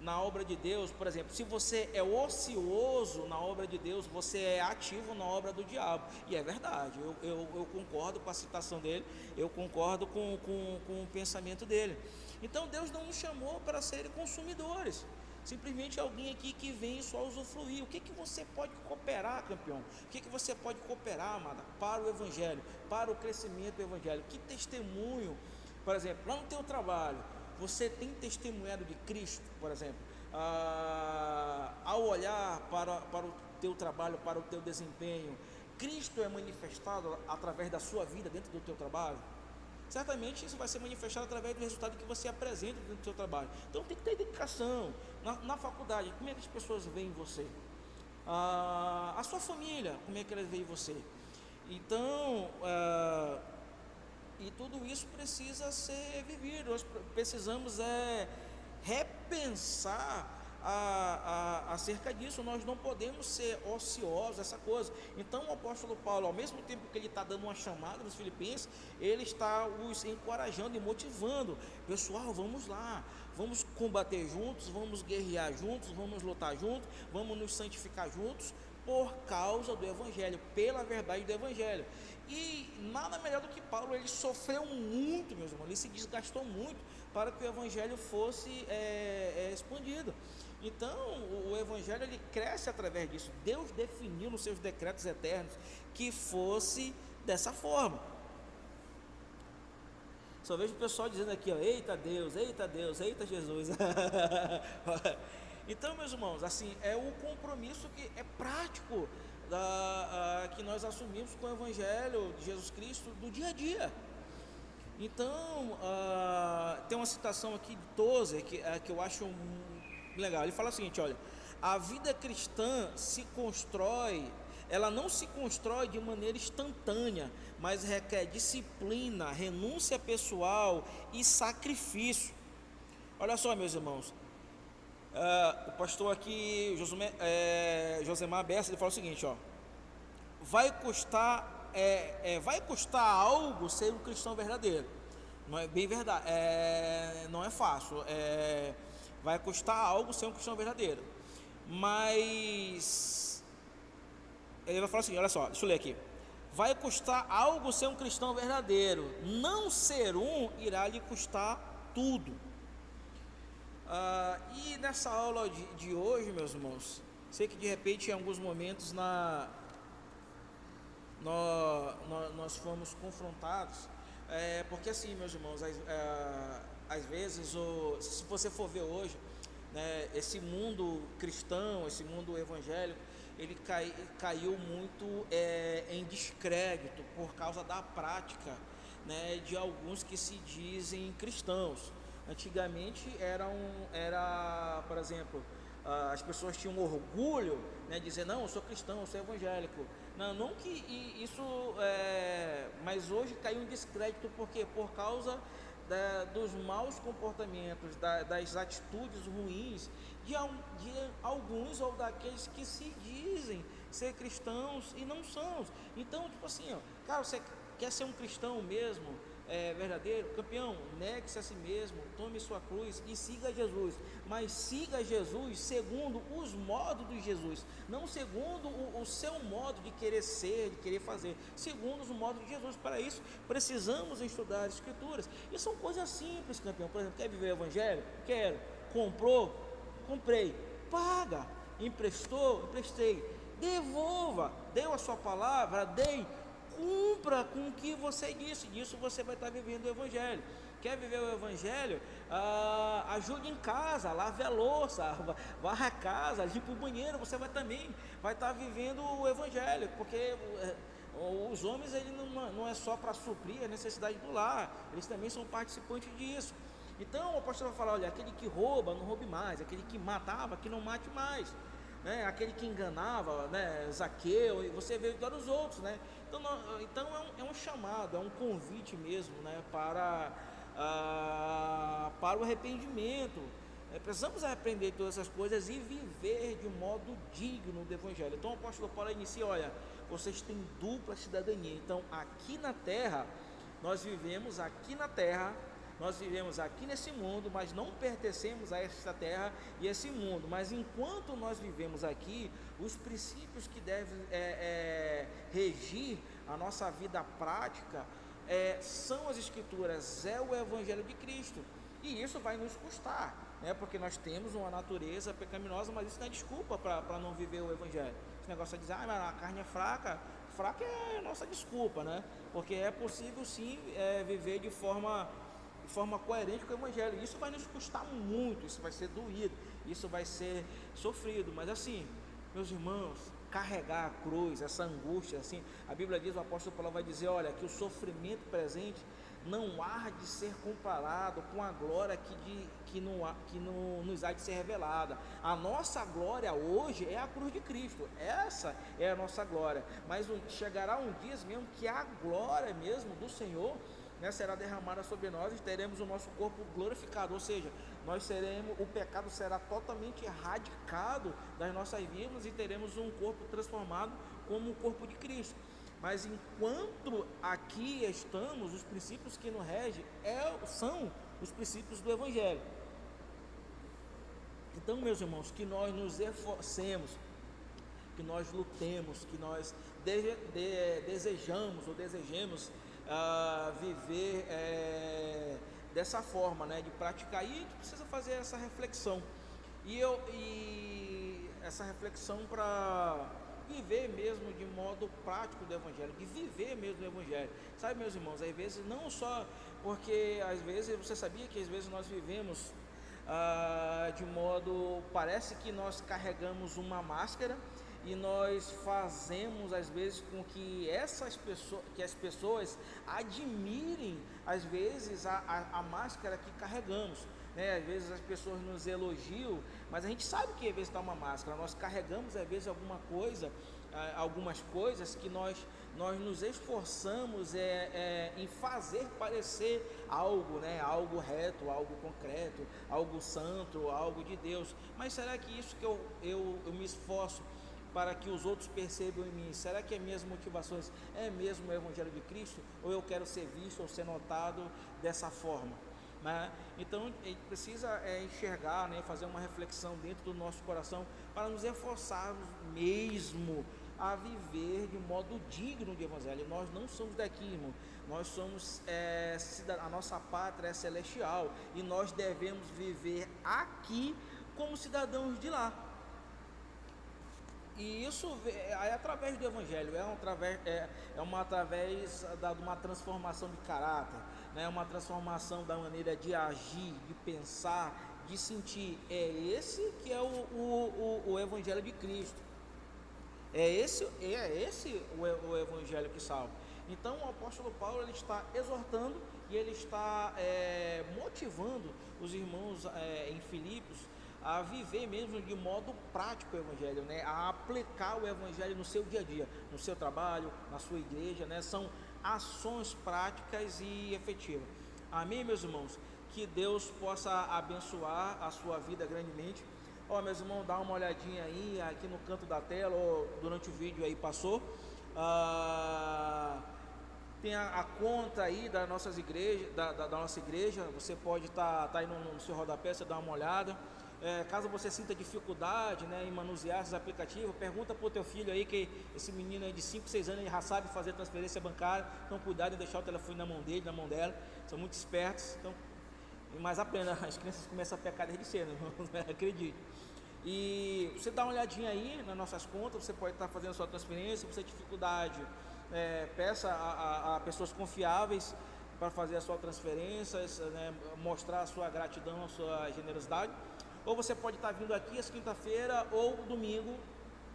na obra de Deus, por exemplo, se você é ocioso na obra de Deus, você é ativo na obra do diabo. E é verdade, eu, eu, eu concordo com a citação dele, eu concordo com, com, com o pensamento dele. Então Deus não nos chamou para serem consumidores simplesmente alguém aqui que vem só usufruir. O que, que você pode cooperar, campeão? O que, que você pode cooperar, amada, para o Evangelho, para o crescimento do Evangelho? Que testemunho, por exemplo, lá no teu trabalho, você tem testemunhado de Cristo, por exemplo, ah, ao olhar para, para o teu trabalho, para o teu desempenho, Cristo é manifestado através da sua vida dentro do teu trabalho, certamente isso vai ser manifestado através do resultado que você apresenta dentro do seu trabalho. Então tem que ter dedicação. Na, na faculdade, como é que as pessoas veem você? Ah, a sua família, como é que elas veem você? Então, ah, e tudo isso precisa ser vivido. Nós precisamos é, repensar a, a, acerca disso. Nós não podemos ser ociosos, essa coisa. Então, o apóstolo Paulo, ao mesmo tempo que ele está dando uma chamada nos Filipenses, ele está os encorajando e motivando. Pessoal, vamos lá, vamos combater juntos, vamos guerrear juntos, vamos lutar juntos, vamos nos santificar juntos por causa do Evangelho, pela verdade do Evangelho. E nada melhor do que Paulo, ele sofreu muito, meus irmãos, ele se desgastou muito para que o Evangelho fosse é, é, expandido. Então, o, o Evangelho ele cresce através disso. Deus definiu nos seus decretos eternos que fosse dessa forma. Só vejo o pessoal dizendo aqui, ó, eita Deus, eita Deus, eita Jesus. [laughs] então, meus irmãos, assim, é o compromisso que é prático da, a, que nós assumimos com o Evangelho de Jesus Cristo do dia a dia. Então, a, tem uma citação aqui de Tozer que, a, que eu acho legal. Ele fala o seguinte: olha, a vida cristã se constrói, ela não se constrói de maneira instantânea, mas requer disciplina, renúncia pessoal e sacrifício. Olha só, meus irmãos, uh, o pastor aqui, José, é, Josemar Bessa, ele fala o seguinte: ó, vai custar, é, é, vai custar algo ser um cristão verdadeiro. Não é bem verdade, é, não é fácil. É, vai custar algo ser um cristão verdadeiro. Mas ele vai falar assim: olha só, deixa eu ler aqui vai custar algo ser um cristão verdadeiro. Não ser um irá lhe custar tudo. Ah, e nessa aula de, de, hoje, meus irmãos, sei que de repente em alguns momentos na, nós, nós fomos confrontados, é, porque assim, meus irmãos, às, é, às vezes, o, se você for ver hoje, né, esse mundo cristão, esse mundo evangélico, ele cai, caiu muito é, em descrédito por causa da prática né, de alguns que se dizem cristãos. Antigamente era, um, era por exemplo, as pessoas tinham orgulho né, de dizer, não, eu sou cristão, eu sou evangélico. Não, não que isso, é, mas hoje caiu em descrédito, por quê? Por causa da, dos maus comportamentos, da, das atitudes ruins de, de alguns ou daqueles que se dizem ser cristãos e não são. Então, tipo assim, ó, cara, você quer ser um cristão mesmo, é, verdadeiro, campeão, negue-se a si mesmo, tome sua cruz e siga Jesus. Mas siga Jesus segundo os modos de Jesus, não segundo o, o, seu modo de querer ser, de querer fazer, segundo os modos de Jesus. Para isso, precisamos estudar as Escrituras. E são coisas simples, campeão. Por exemplo, quer viver o Evangelho? Quero. Comprou? Comprei. Paga. Emprestou? Emprestei. Devolva. Deu a sua palavra? Dei cumpra com o que você disse, disso você vai estar vivendo o Evangelho. Quer viver o Evangelho? Ah, ajude em casa, lave a louça, [laughs] varra a casa, limpa o banheiro, você vai também vai estar vivendo o Evangelho, porque eh, os homens ele não, não é só para suprir a necessidade do lar, eles também são participantes disso. Então o apóstolo vai falar: olha, aquele que rouba, não roube mais, aquele que matava, que não mate mais. Né? aquele que enganava, né? Zaqueu, e você veio para os outros, né? Então, então é, um, é um chamado, é um convite mesmo né, para, ah, para o arrependimento. É, precisamos aprender todas essas coisas e viver de um modo digno do Evangelho. Então o apóstolo Paulo inicia, olha, vocês têm dupla cidadania. Então aqui na terra, nós vivemos aqui na terra nós vivemos aqui nesse mundo, mas não pertencemos a esta terra e esse mundo. Mas enquanto nós vivemos aqui, os princípios que devem é, é, regir a nossa vida prática é, são as Escrituras, é o Evangelho de Cristo. E isso vai nos custar, né? porque nós temos uma natureza pecaminosa, mas isso não é desculpa para não viver o Evangelho. Esse negócio de dizer, ah, a carne é fraca, fraca é a nossa desculpa, né? Porque é possível sim é, viver de forma de forma coerente com o Evangelho. Isso vai nos custar muito, isso vai ser doído, isso vai ser sofrido. Mas assim, Meus irmãos, carregar a cruz, essa angústia, assim, a Bíblia diz, o apóstolo Paulo vai dizer, olha, que o sofrimento presente não há de ser comparado com a glória que, de, que, não, que não, nos há de ser revelada. A nossa glória hoje é a cruz de Cristo, essa é a nossa glória. Mas chegará um dia mesmo que a glória mesmo do Senhor né, será derramada sobre nós e teremos o nosso corpo glorificado, ou seja, nós seremos, o pecado será totalmente erradicado das nossas vidas e teremos um corpo transformado como o corpo de Cristo. Mas enquanto aqui estamos, os princípios que nos regem é, são os princípios do Evangelho. Então, meus irmãos, que nós nos esforcemos, que nós lutemos, que nós de, de, desejamos ou desejemos uh, viver é, dessa forma, né, de praticar. E a gente precisa fazer essa reflexão. E, eu, e essa reflexão para viver mesmo de modo prático do Evangelho, de viver mesmo o Evangelho. Sabe, meus irmãos, às vezes não só porque às vezes você sabia que às vezes nós vivemos ah, de modo parece que nós carregamos uma máscara e nós fazemos às vezes com que essas pessoas, que as pessoas admirem às vezes a, a, a máscara que carregamos. Né? Às vezes as pessoas nos elogiam, mas a gente sabe que às vezes está uma máscara. Nós carregamos às vezes alguma coisa, algumas coisas que nós nós nos esforçamos é, é, em fazer parecer algo, né? algo reto, algo concreto, algo santo, algo de Deus. Mas será que isso que eu, eu, eu me esforço para que os outros percebam em mim? Será que as minhas motivações é mesmo o Evangelho de Cristo? Ou eu quero ser visto ou ser notado dessa forma? Né? Então a gente precisa é, enxergar, né, fazer uma reflexão dentro do nosso coração para nos esforçarmos mesmo a viver de modo digno de Evangelho. Nós não somos daqui, irmão. Nós somos é, a nossa pátria é celestial e nós devemos viver aqui como cidadãos de lá. E isso é através do Evangelho, é, um, através, é, é uma através da, de uma transformação de caráter, né? uma transformação da maneira de agir, de pensar, de sentir. É esse que é o, o, o, o Evangelho de Cristo. É esse, é esse o, o Evangelho que salva. Então o apóstolo Paulo ele está exortando e ele está é, motivando os irmãos é, em Filipos a viver mesmo de modo prático o Evangelho, né? a aplicar o Evangelho no seu dia a dia, no seu trabalho, na sua igreja, né? são ações práticas e efetivas. Amém, meus irmãos? Que Deus possa abençoar a sua vida grandemente. Ó, meus irmãos, dá uma olhadinha aí, aqui no canto da tela, ou durante o vídeo aí passou. Ah, tem a, a, conta aí das nossas igrejas, da, da, da nossa igreja. Você pode estar tá, tá aí no, no seu rodapé, você dá uma olhada. É, caso você sinta dificuldade né, em manusear esses aplicativos, pergunta para o teu filho aí, que esse menino aí de 5, 6 anos ele já sabe fazer transferência bancária, então cuidado em deixar o telefone na mão dele, na mão dela, são muito espertos, então, mas aprenda, [laughs] as crianças começam a pecar desde cedo, [laughs] né, acredite. E você dá uma olhadinha aí nas nossas contas, você pode estar fazendo sua transferência, se você dificuldade, é, peça a, a, a pessoas confiáveis para fazer a sua transferência, né, mostrar a sua gratidão, a sua generosidade ou você pode estar vindo aqui às quinta-feira ou domingo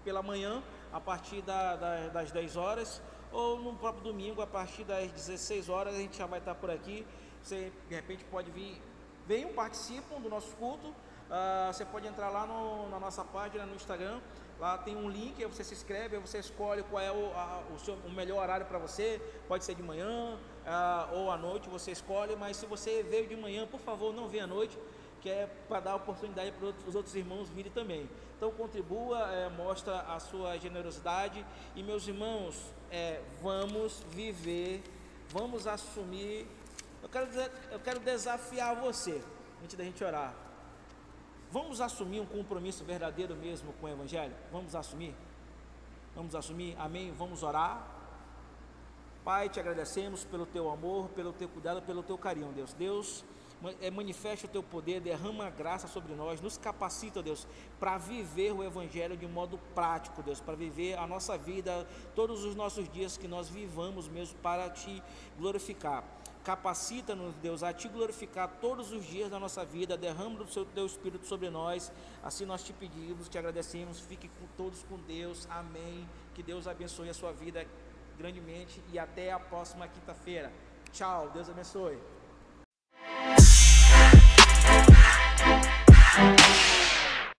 pela manhã, a partir da, da, das 10 horas, ou no próprio domingo, a partir das 16 horas, a gente já vai estar por aqui. Você de repente pode vir, venham, participam do nosso culto. Uh, você pode entrar lá no, na nossa página no Instagram. Lá tem um link, aí você se inscreve, aí você escolhe qual é o, a, o, seu, o melhor horário para você. Pode ser de manhã uh, ou à noite, você escolhe. Mas se você veio de manhã, por favor, não venha à noite que é para dar oportunidade para os outros irmãos virem também. Então contribua, é, mostra a sua generosidade e meus irmãos, é, vamos viver, vamos assumir. Eu quero, eu quero desafiar você, antes da gente orar. Vamos assumir um compromisso verdadeiro mesmo com o Evangelho? Vamos assumir? Vamos assumir? Amém? Vamos orar? Pai, te agradecemos pelo teu amor, pelo teu cuidado, pelo teu carinho, Deus. Deus, manifesta o teu poder, derrama graça sobre nós, nos capacita, Deus, para viver o Evangelho de modo prático, Deus, para viver a nossa vida, todos os nossos dias que nós vivamos mesmo para te glorificar. Capacita-nos, Deus, a te glorificar todos os dias da nossa vida, derrama o seu teu Espírito sobre nós. Assim nós te pedimos, te agradecemos. Fique com todos com Deus. Amém. Que Deus abençoe a sua vida grandemente e até a próxima quinta-feira. Tchau. Deus abençoe. Thank you.